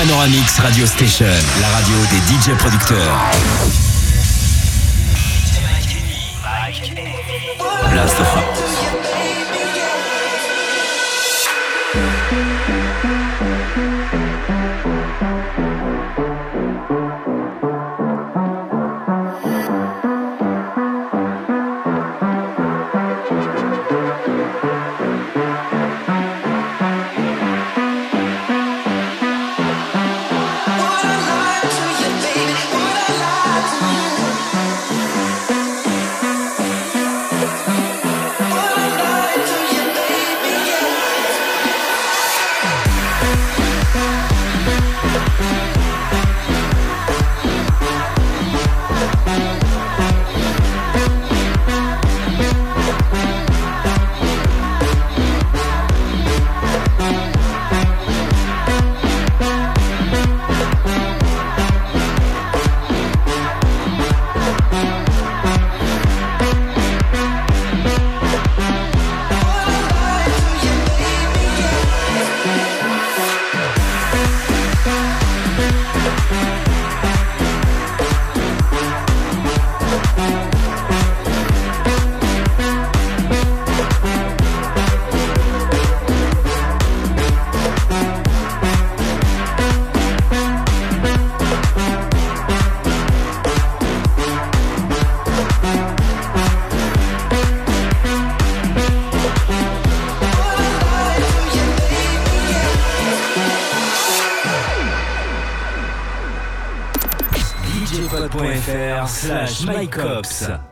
Panoramix Radio Station, la radio des DJ producteurs. Blast slash mycops.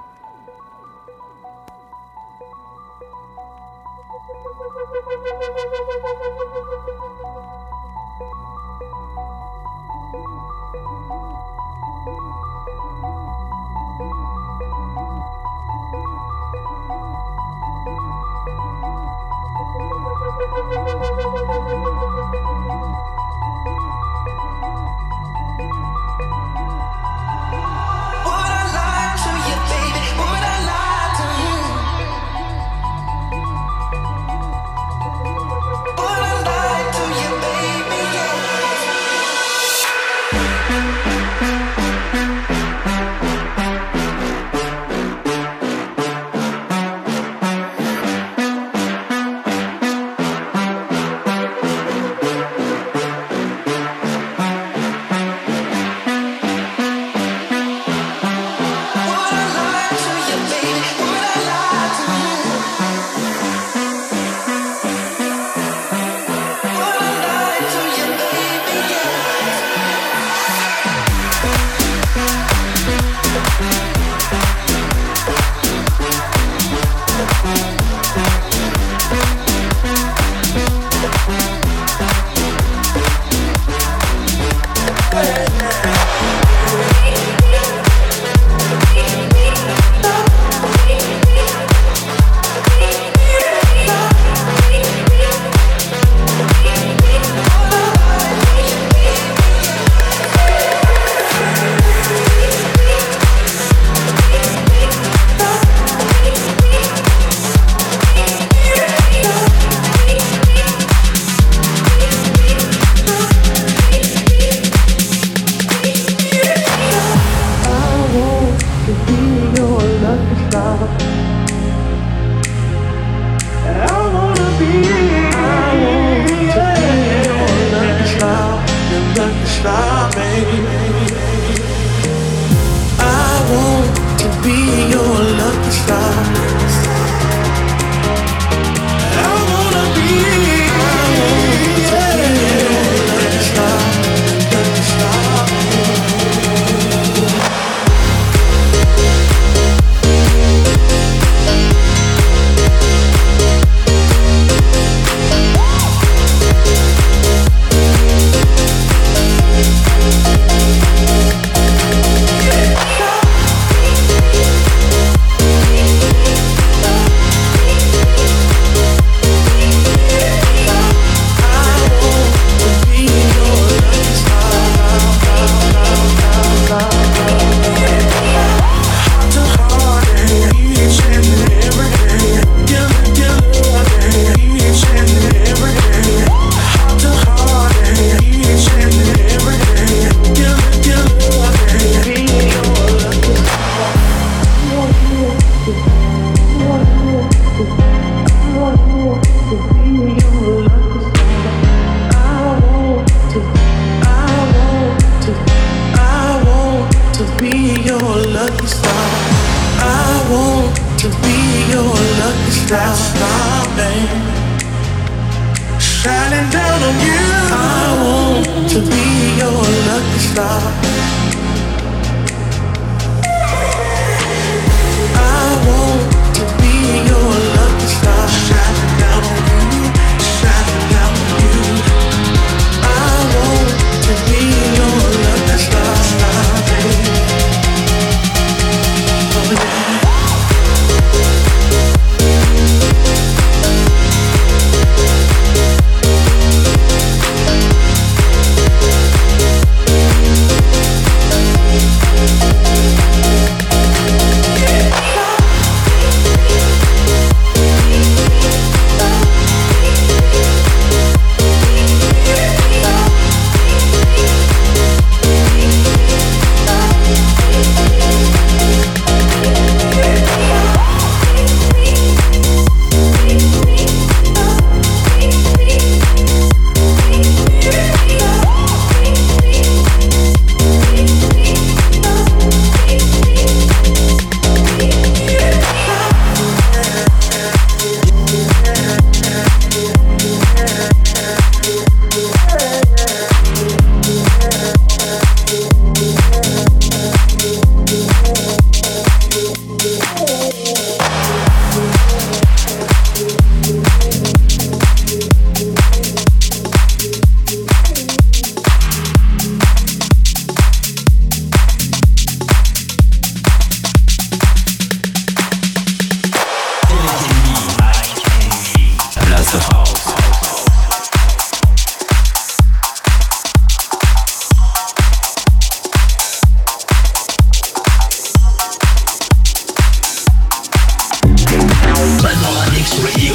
love.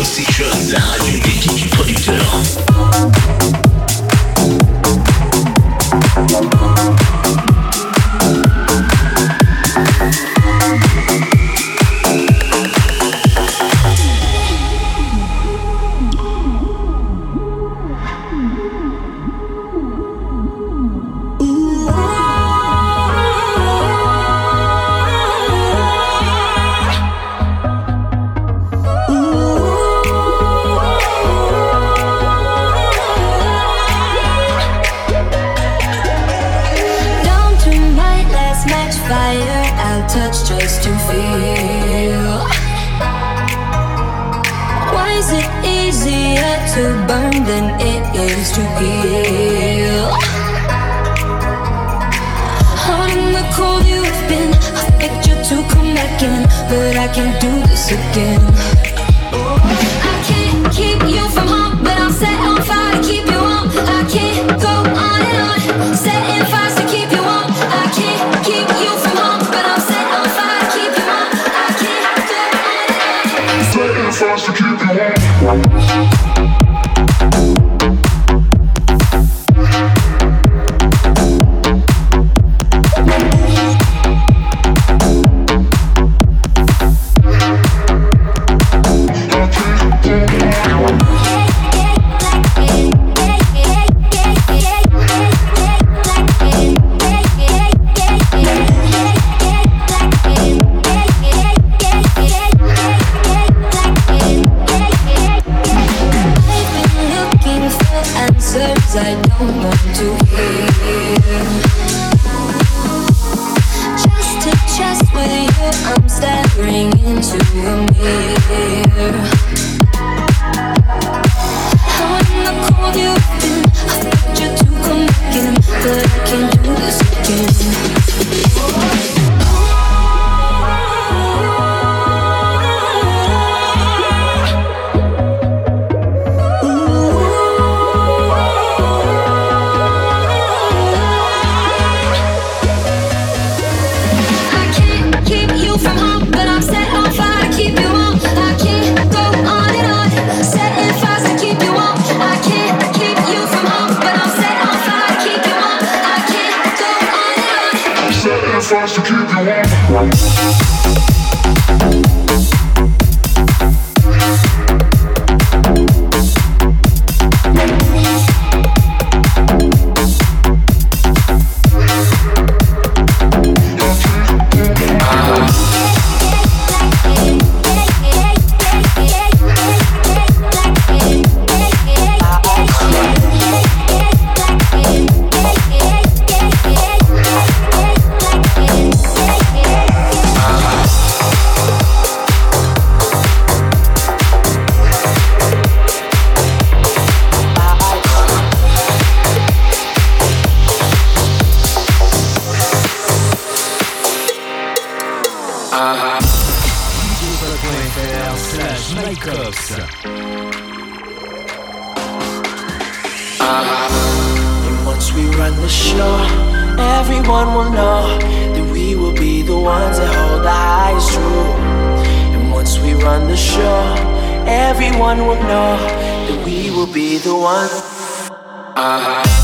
Session, la radio des geeks producteurs. to a mirror sure everyone will know that we will be the ones that hold the highest rule. And once we run the show, everyone will know that we will be the ones. Uh huh.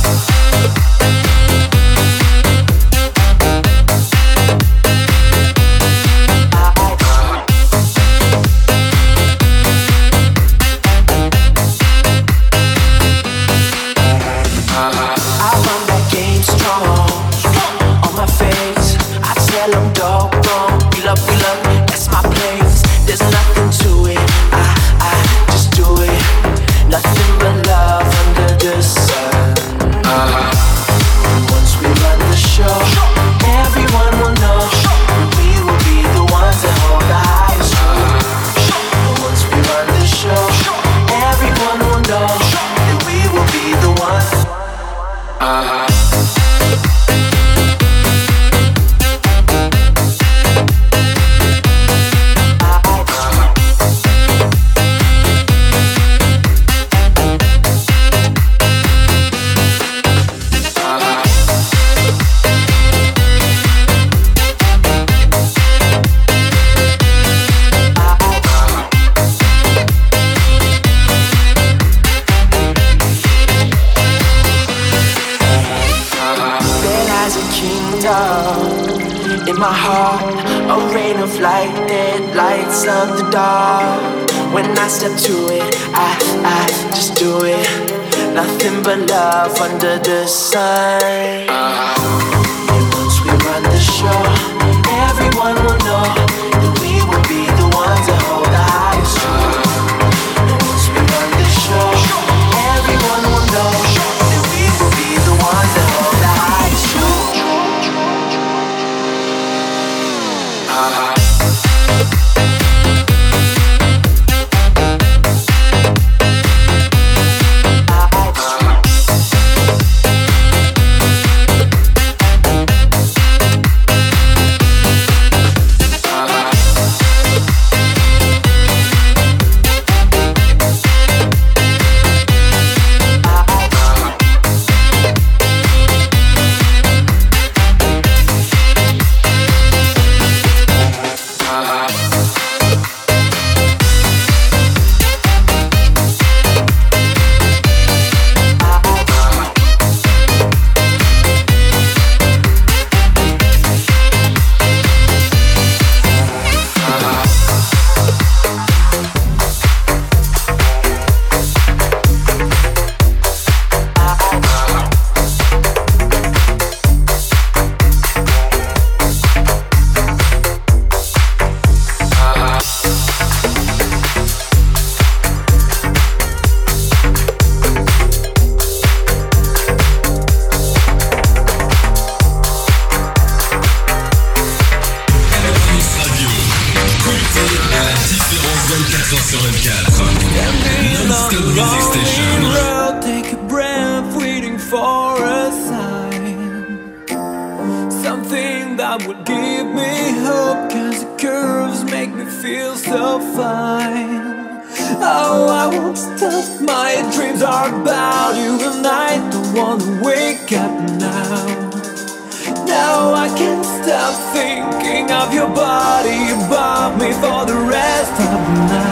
Oh, I won't stop. My dreams are about you, and I don't wanna wake up now. Now I can't stop thinking of your body above me for the rest of the night.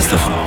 That's.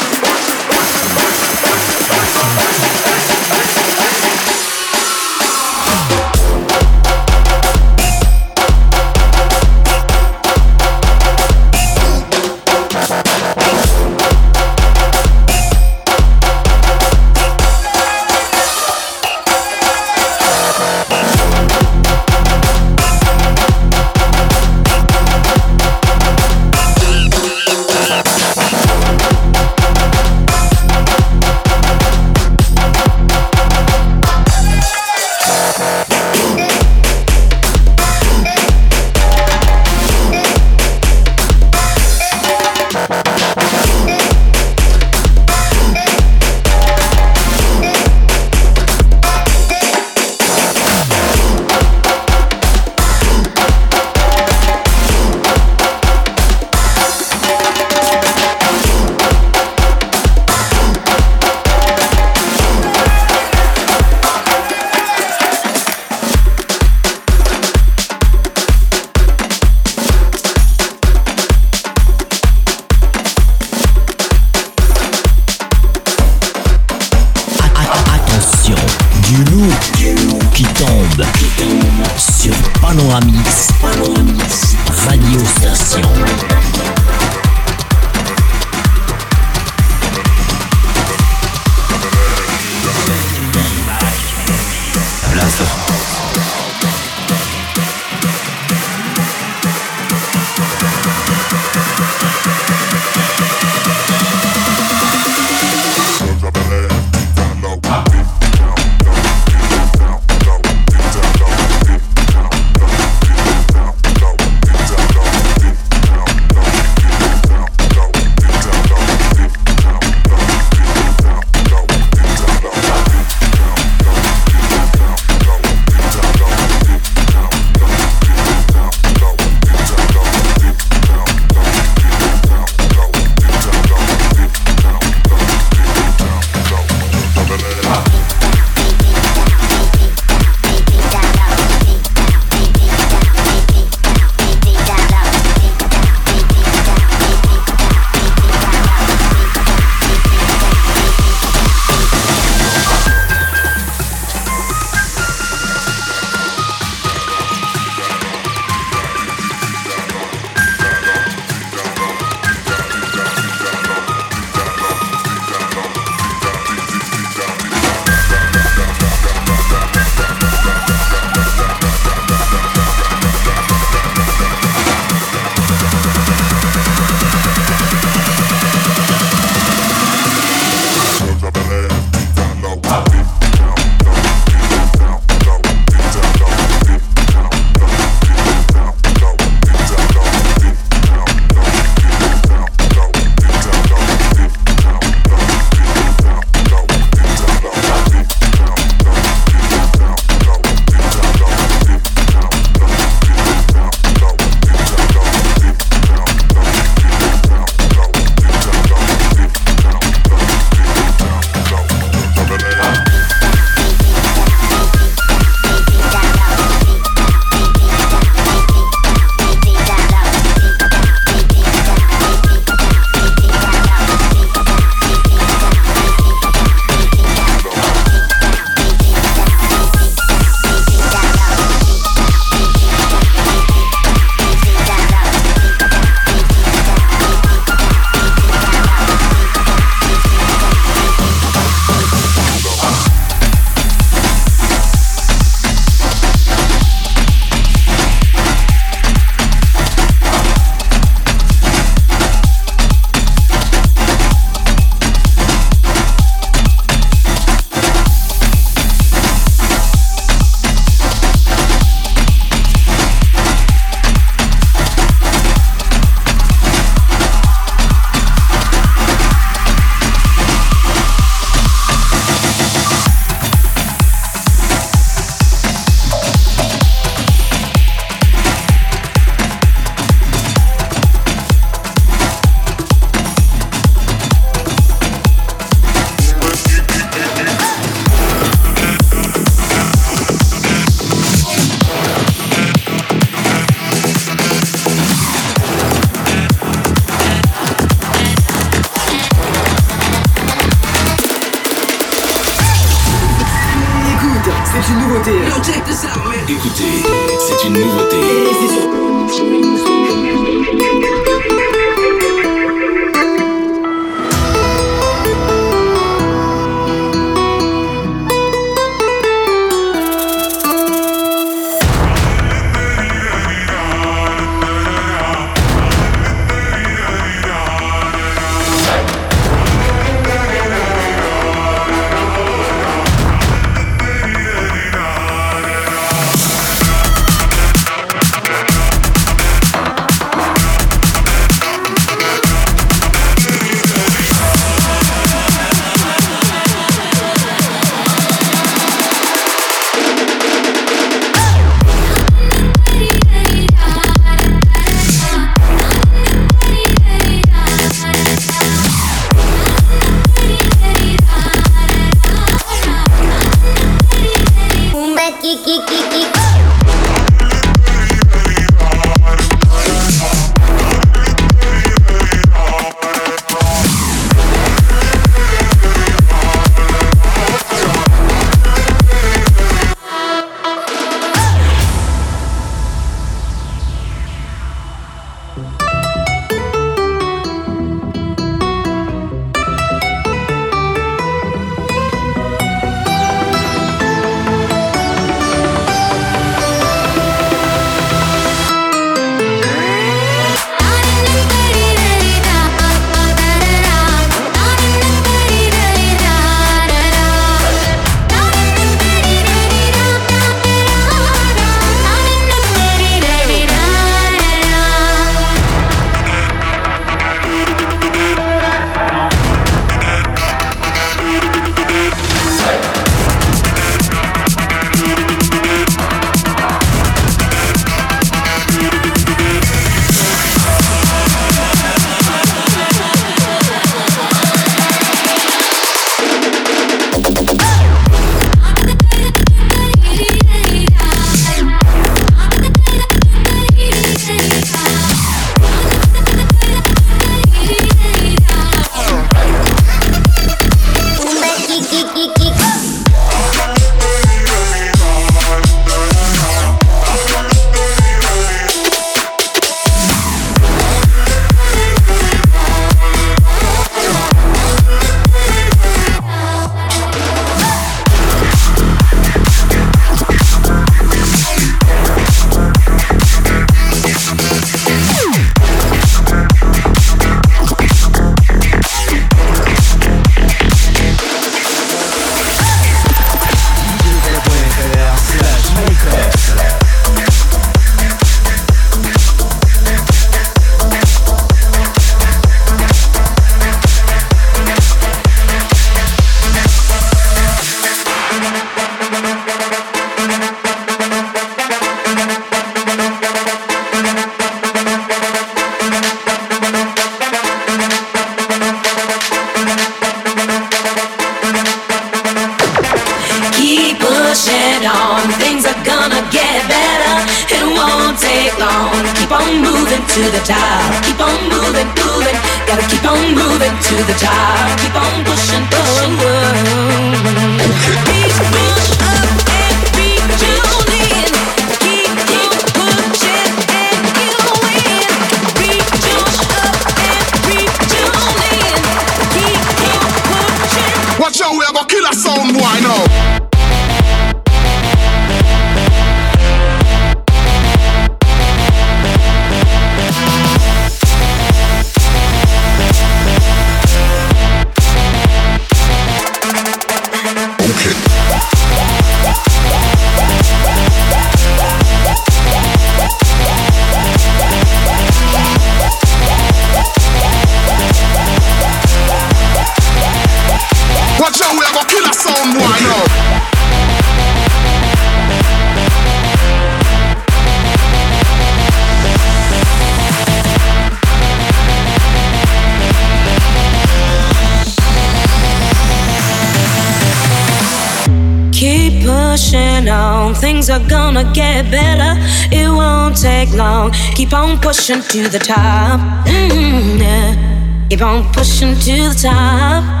Things are gonna get better. It won't take long. Keep on pushing to the top. Mm-hmm, yeah. Keep on pushing to the top.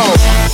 Sound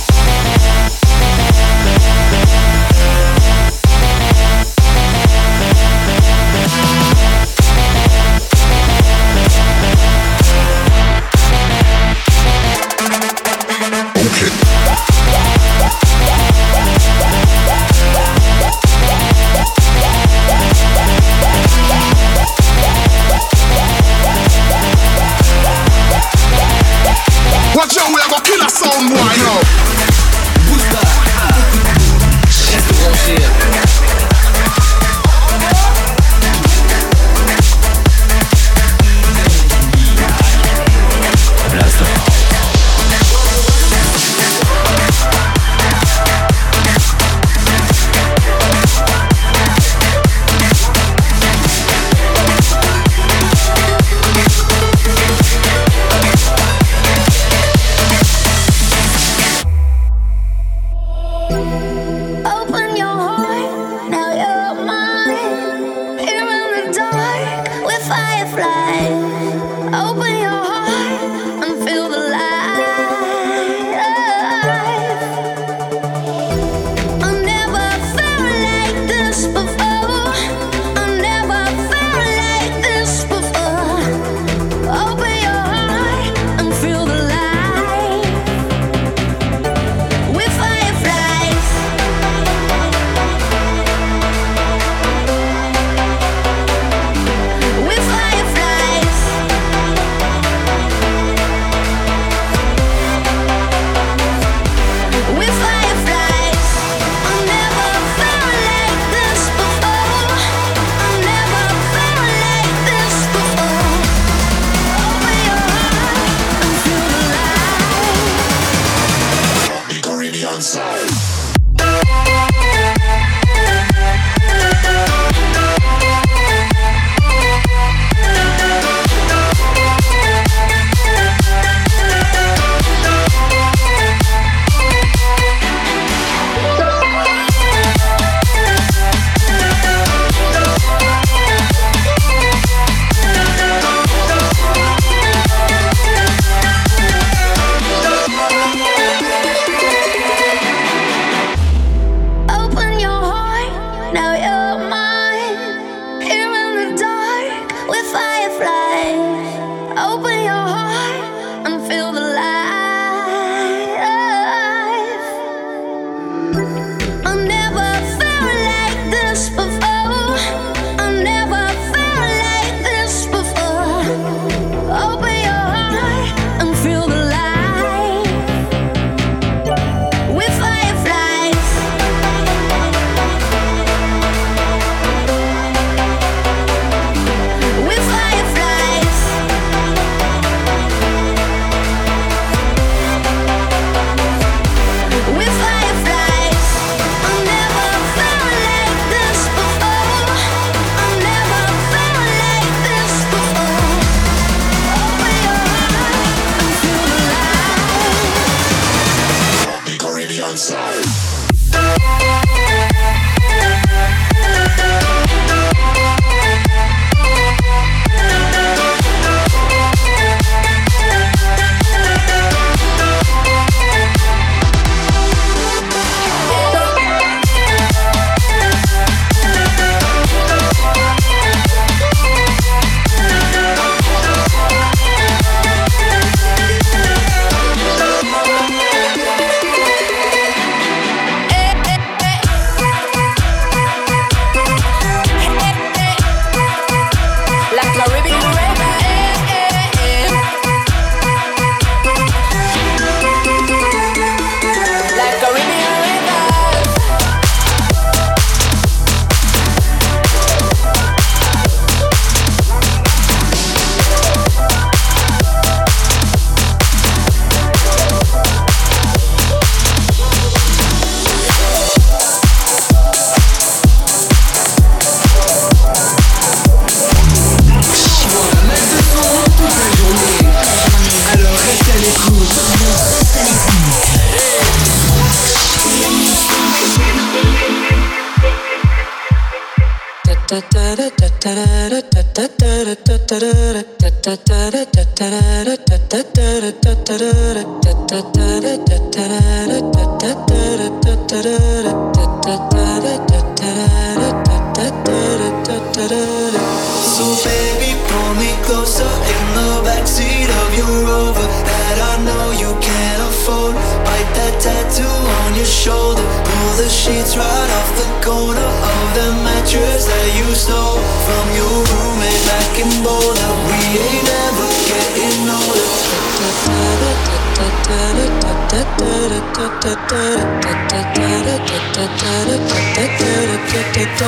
da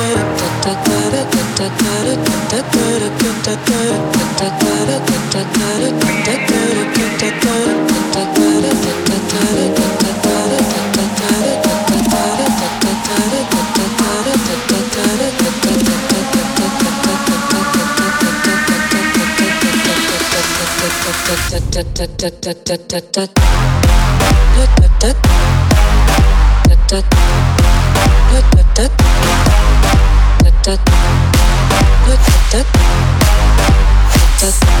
da da da da da da da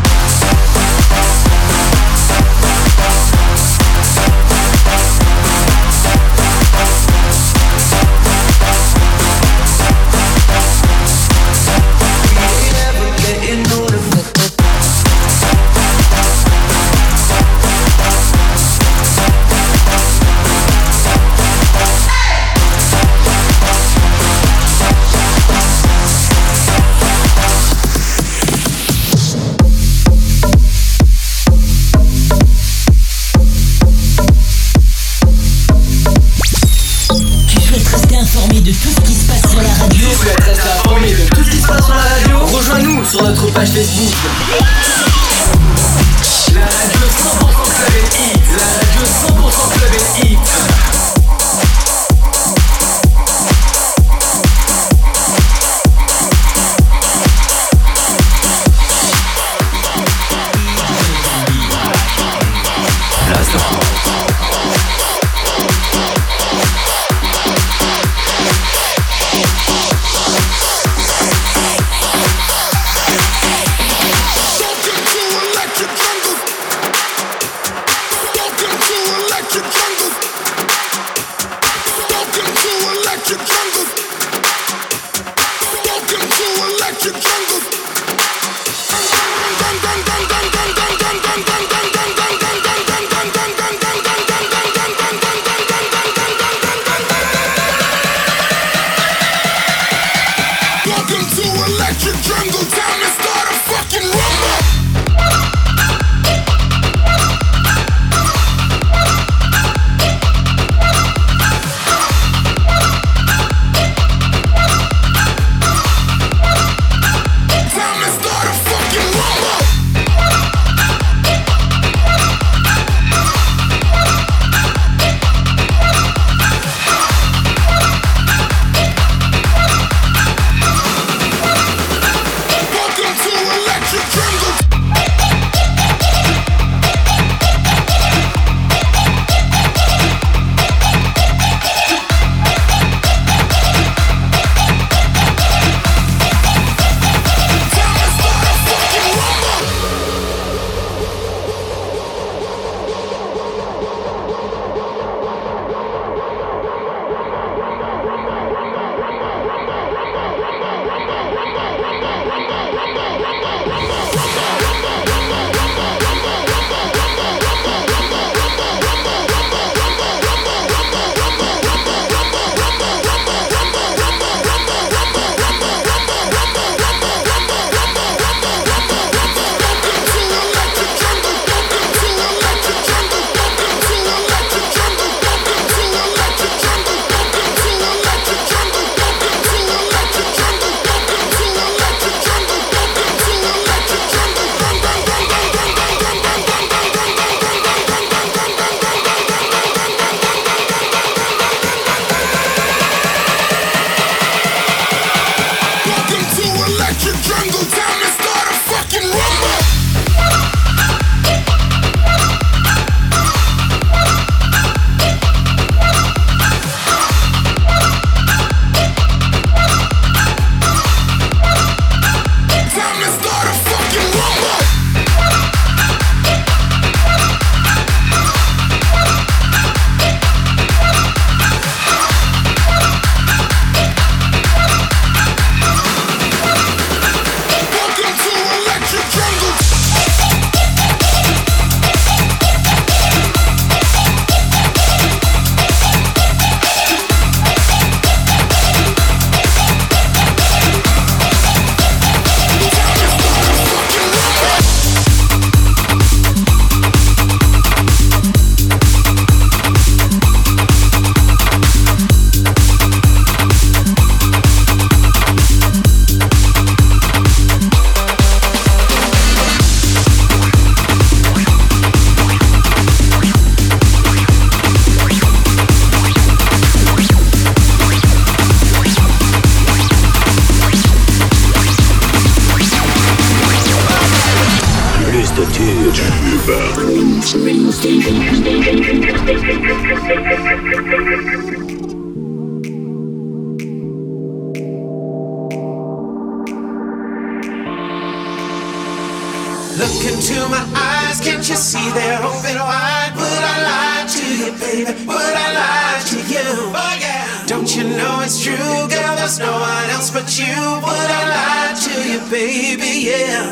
into my eyes, can't you see they're open wide? Would I lie to you, baby? Would I lie to you? Oh yeah. Don't you know it's true, girl? There's no one else but you. Would I lie to you, baby? Yeah.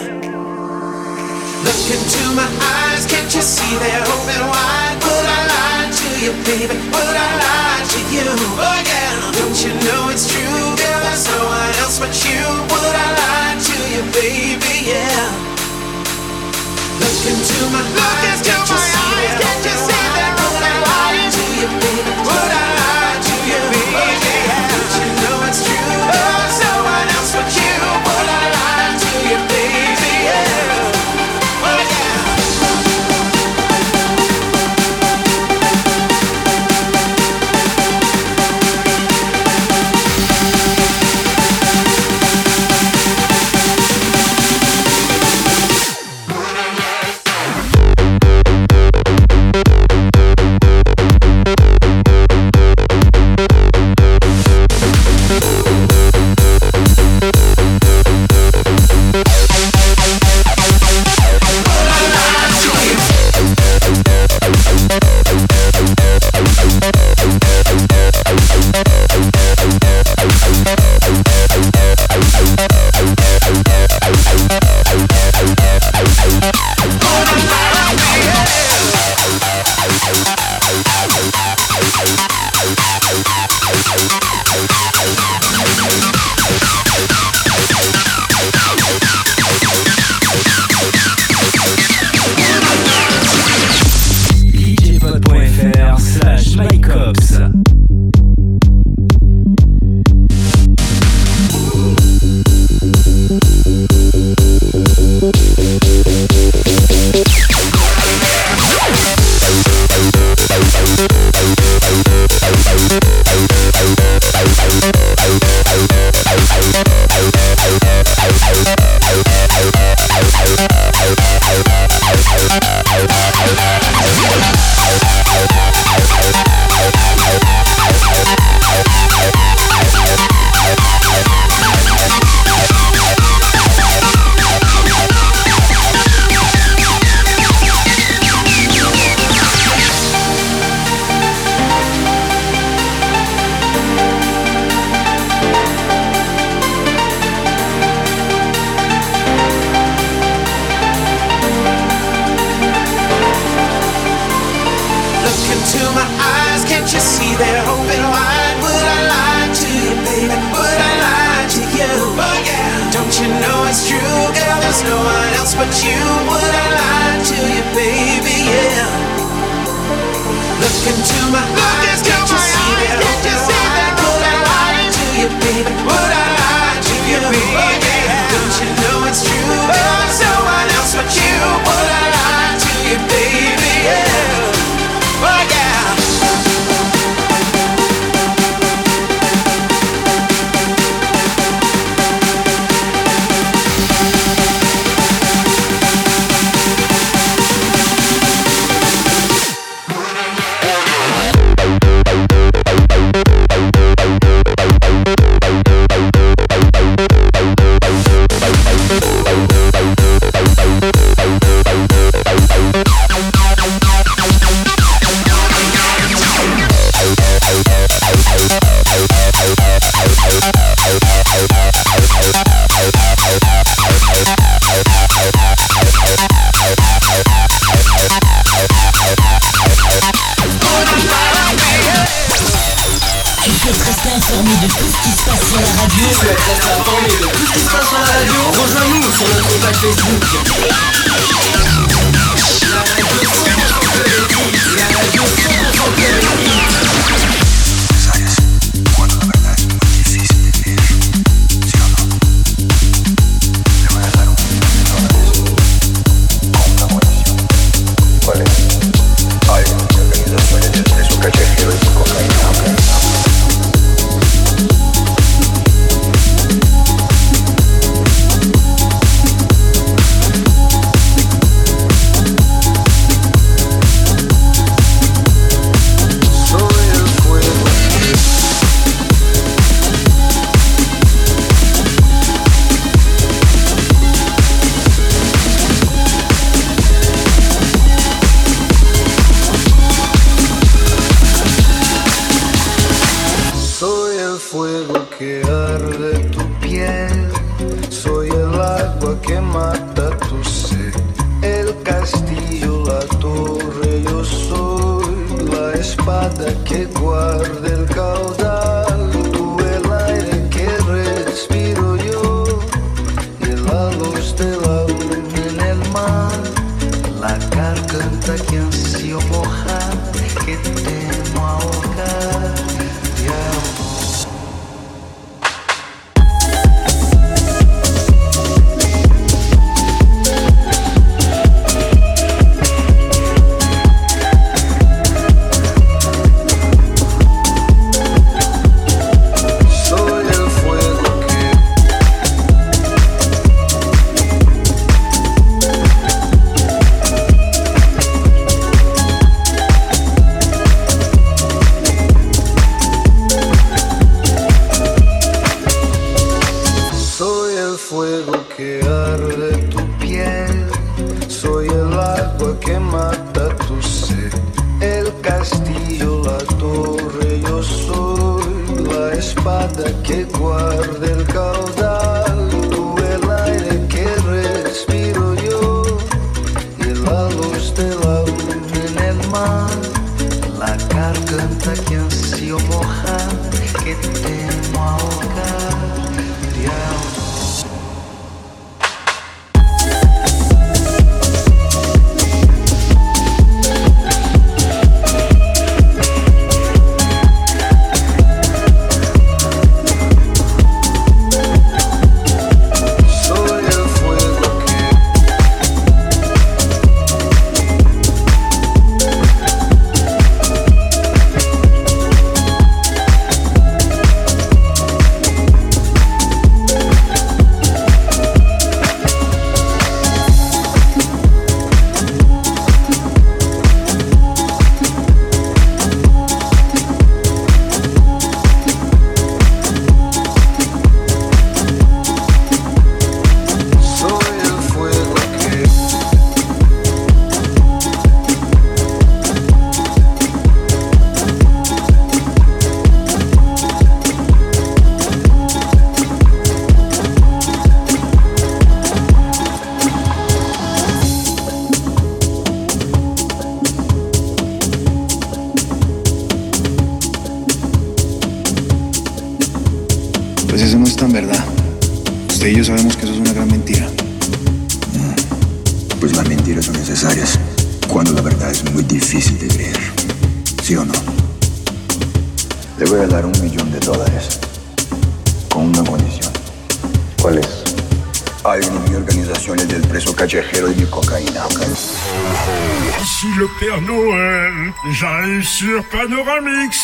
Look into my eyes, can't you see they're open wide? Would I lie to you, baby? Would I lie to you? Oh yeah. Don't you know it's true, girl? There's no one else but you. Would I lie to you, baby? Yeah. Look into my eyes, can't you see Sacar tanta canción mojada que temo ahogar.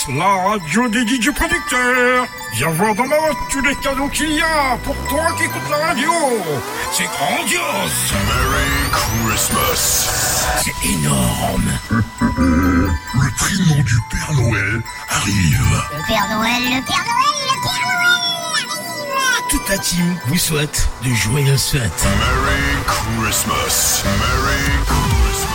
La radio des DJ producteurs. Viens voir dans ma voiture tous les cadeaux qu'il y a pour toi qui écoutes la radio. C'est grandiose. Merry Christmas. C'est énorme. Le prénom du Père Noël arrive. Le Père Noël, le Père Noël, le Père Noël arrive. Toute la team vous souhaite de joyeuses fêtes. Merry Christmas. Merry Christmas.